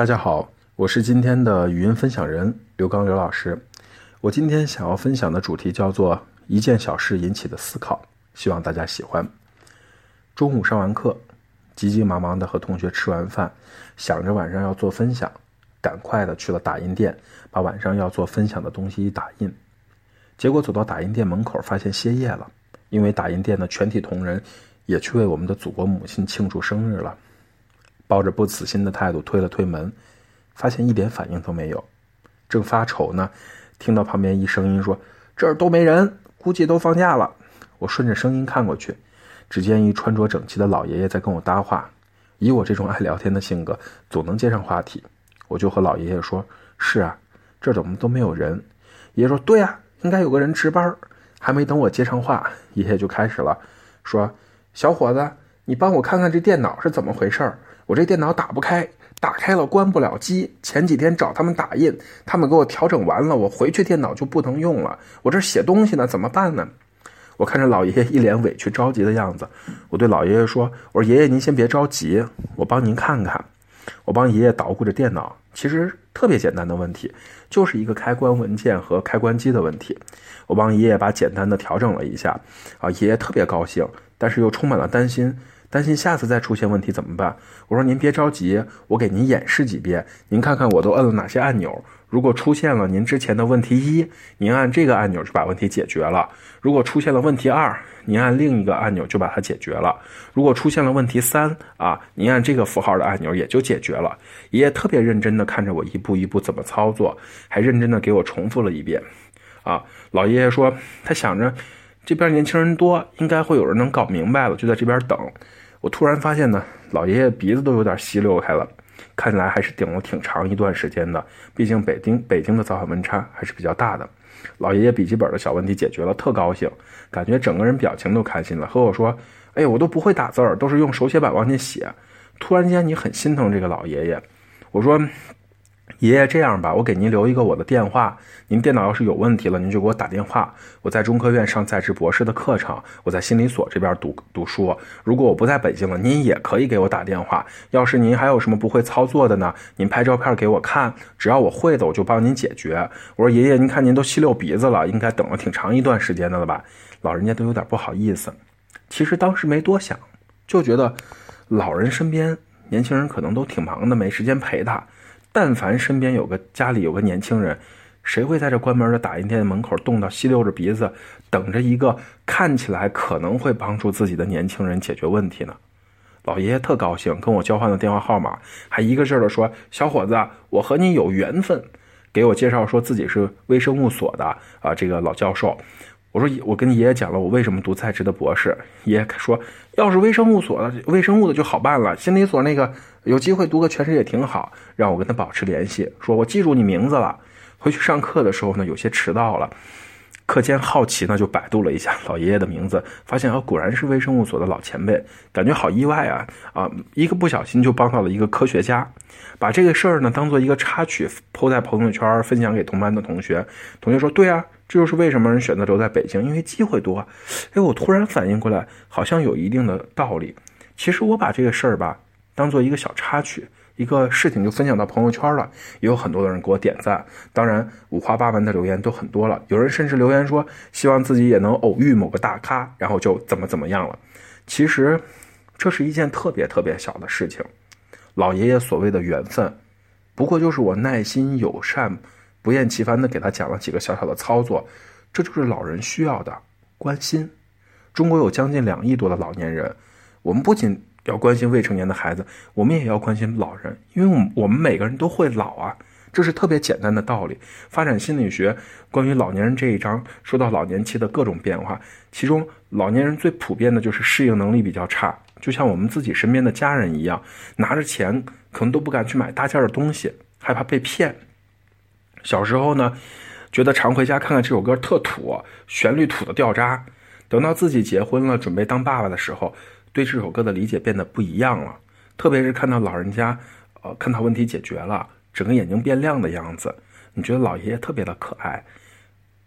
大家好，我是今天的语音分享人刘刚刘老师。我今天想要分享的主题叫做一件小事引起的思考，希望大家喜欢。中午上完课，急急忙忙的和同学吃完饭，想着晚上要做分享，赶快的去了打印店，把晚上要做分享的东西一打印。结果走到打印店门口，发现歇业了，因为打印店的全体同仁也去为我们的祖国母亲庆祝生日了。抱着不死心的态度推了推门，发现一点反应都没有。正发愁呢，听到旁边一声音说：“这儿都没人，估计都放假了。”我顺着声音看过去，只见一穿着整齐的老爷爷在跟我搭话。以我这种爱聊天的性格，总能接上话题。我就和老爷爷说：“是啊，这儿怎么都没有人？”爷爷说：“对呀，应该有个人值班。”还没等我接上话，爷爷就开始了，说：“小伙子，你帮我看看这电脑是怎么回事儿。”我这电脑打不开，打开了关不了机。前几天找他们打印，他们给我调整完了，我回去电脑就不能用了。我这写东西呢，怎么办呢？我看着老爷爷一脸委屈着急的样子，我对老爷爷说：“我说爷爷您先别着急，我帮您看看。”我帮爷爷捣鼓着电脑，其实特别简单的问题，就是一个开关文件和开关机的问题。我帮爷爷把简单的调整了一下，啊，爷爷特别高兴，但是又充满了担心。担心下次再出现问题怎么办？我说您别着急，我给您演示几遍，您看看我都摁了哪些按钮。如果出现了您之前的问题一，您按这个按钮就把问题解决了；如果出现了问题二，您按另一个按钮就把它解决了；如果出现了问题三啊，您按这个符号的按钮也就解决了。爷爷特别认真的看着我一步一步怎么操作，还认真的给我重复了一遍。啊，老爷爷说他想着这边年轻人多，应该会有人能搞明白了，就在这边等。我突然发现呢，老爷爷鼻子都有点吸溜开了，看起来还是顶了挺长一段时间的。毕竟北京北京的早晚温差还是比较大的。老爷爷笔记本的小问题解决了，特高兴，感觉整个人表情都开心了，和我说：“哎，我都不会打字儿，都是用手写板往进写。”突然间，你很心疼这个老爷爷。我说。爷爷，这样吧，我给您留一个我的电话。您电脑要是有问题了，您就给我打电话。我在中科院上在职博士的课程，我在心理所这边读读书。如果我不在北京了，您也可以给我打电话。要是您还有什么不会操作的呢，您拍照片给我看，只要我会的，我就帮您解决。我说爷爷，您看您都吸溜鼻子了，应该等了挺长一段时间的了吧？老人家都有点不好意思。其实当时没多想，就觉得老人身边年轻人可能都挺忙的，没时间陪他。但凡身边有个家里有个年轻人，谁会在这关门的打印店门口冻到吸溜着鼻子，等着一个看起来可能会帮助自己的年轻人解决问题呢？老爷爷特高兴，跟我交换了电话号码，还一个劲儿的说：“小伙子，我和你有缘分。”给我介绍说自己是微生物所的啊，这个老教授。我说我跟爷爷讲了我为什么读在职的博士，爷爷说要是微生物所的微生物的就好办了，心理所那个有机会读个全职也挺好，让我跟他保持联系，说我记住你名字了，回去上课的时候呢有些迟到了，课间好奇呢就百度了一下老爷爷的名字，发现啊果然是微生物所的老前辈，感觉好意外啊啊一个不小心就帮到了一个科学家，把这个事儿呢当做一个插曲抛在朋友圈分享给同班的同学，同学说对啊。这就是为什么人选择留在北京，因为机会多。哎，我突然反应过来，好像有一定的道理。其实我把这个事儿吧，当做一个小插曲，一个事情就分享到朋友圈了，也有很多的人给我点赞。当然，五花八门的留言都很多了，有人甚至留言说，希望自己也能偶遇某个大咖，然后就怎么怎么样了。其实，这是一件特别特别小的事情。老爷爷所谓的缘分，不过就是我耐心友善。不厌其烦地给他讲了几个小小的操作，这就是老人需要的关心。中国有将近两亿多的老年人，我们不仅要关心未成年的孩子，我们也要关心老人，因为我们我们每个人都会老啊，这是特别简单的道理。发展心理学关于老年人这一章说到老年期的各种变化，其中老年人最普遍的就是适应能力比较差，就像我们自己身边的家人一样，拿着钱可能都不敢去买大件的东西，害怕被骗。小时候呢，觉得常回家看看这首歌特土，旋律土的掉渣。等到自己结婚了，准备当爸爸的时候，对这首歌的理解变得不一样了。特别是看到老人家，呃，看到问题解决了，整个眼睛变亮的样子，你觉得老爷爷特别的可爱。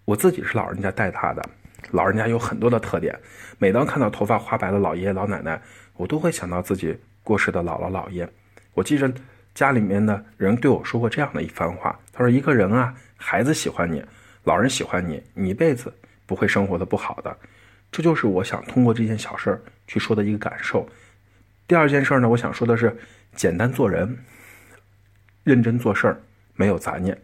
我自己是老人家带他的，老人家有很多的特点。每当看到头发花白的老爷爷老奶奶，我都会想到自己过世的姥姥姥爷。我记着。家里面的人对我说过这样的一番话，他说：“一个人啊，孩子喜欢你，老人喜欢你，你一辈子不会生活的不好的。”这就是我想通过这件小事儿去说的一个感受。第二件事呢，我想说的是，简单做人，认真做事儿，没有杂念。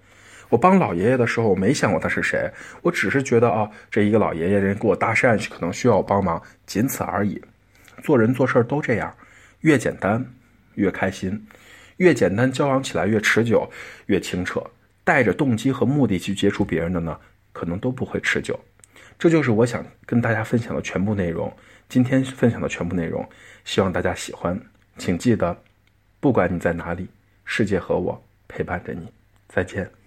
我帮老爷爷的时候，我没想过他是谁，我只是觉得啊，这一个老爷爷人给我搭讪，可能需要我帮忙，仅此而已。做人做事都这样，越简单越开心，越简单交往起来越持久，越清澈。带着动机和目的去接触别人的呢，可能都不会持久。这就是我想跟大家分享的全部内容。今天分享的全部内容，希望大家喜欢。请记得，不管你在哪里，世界和我陪伴着你。再见。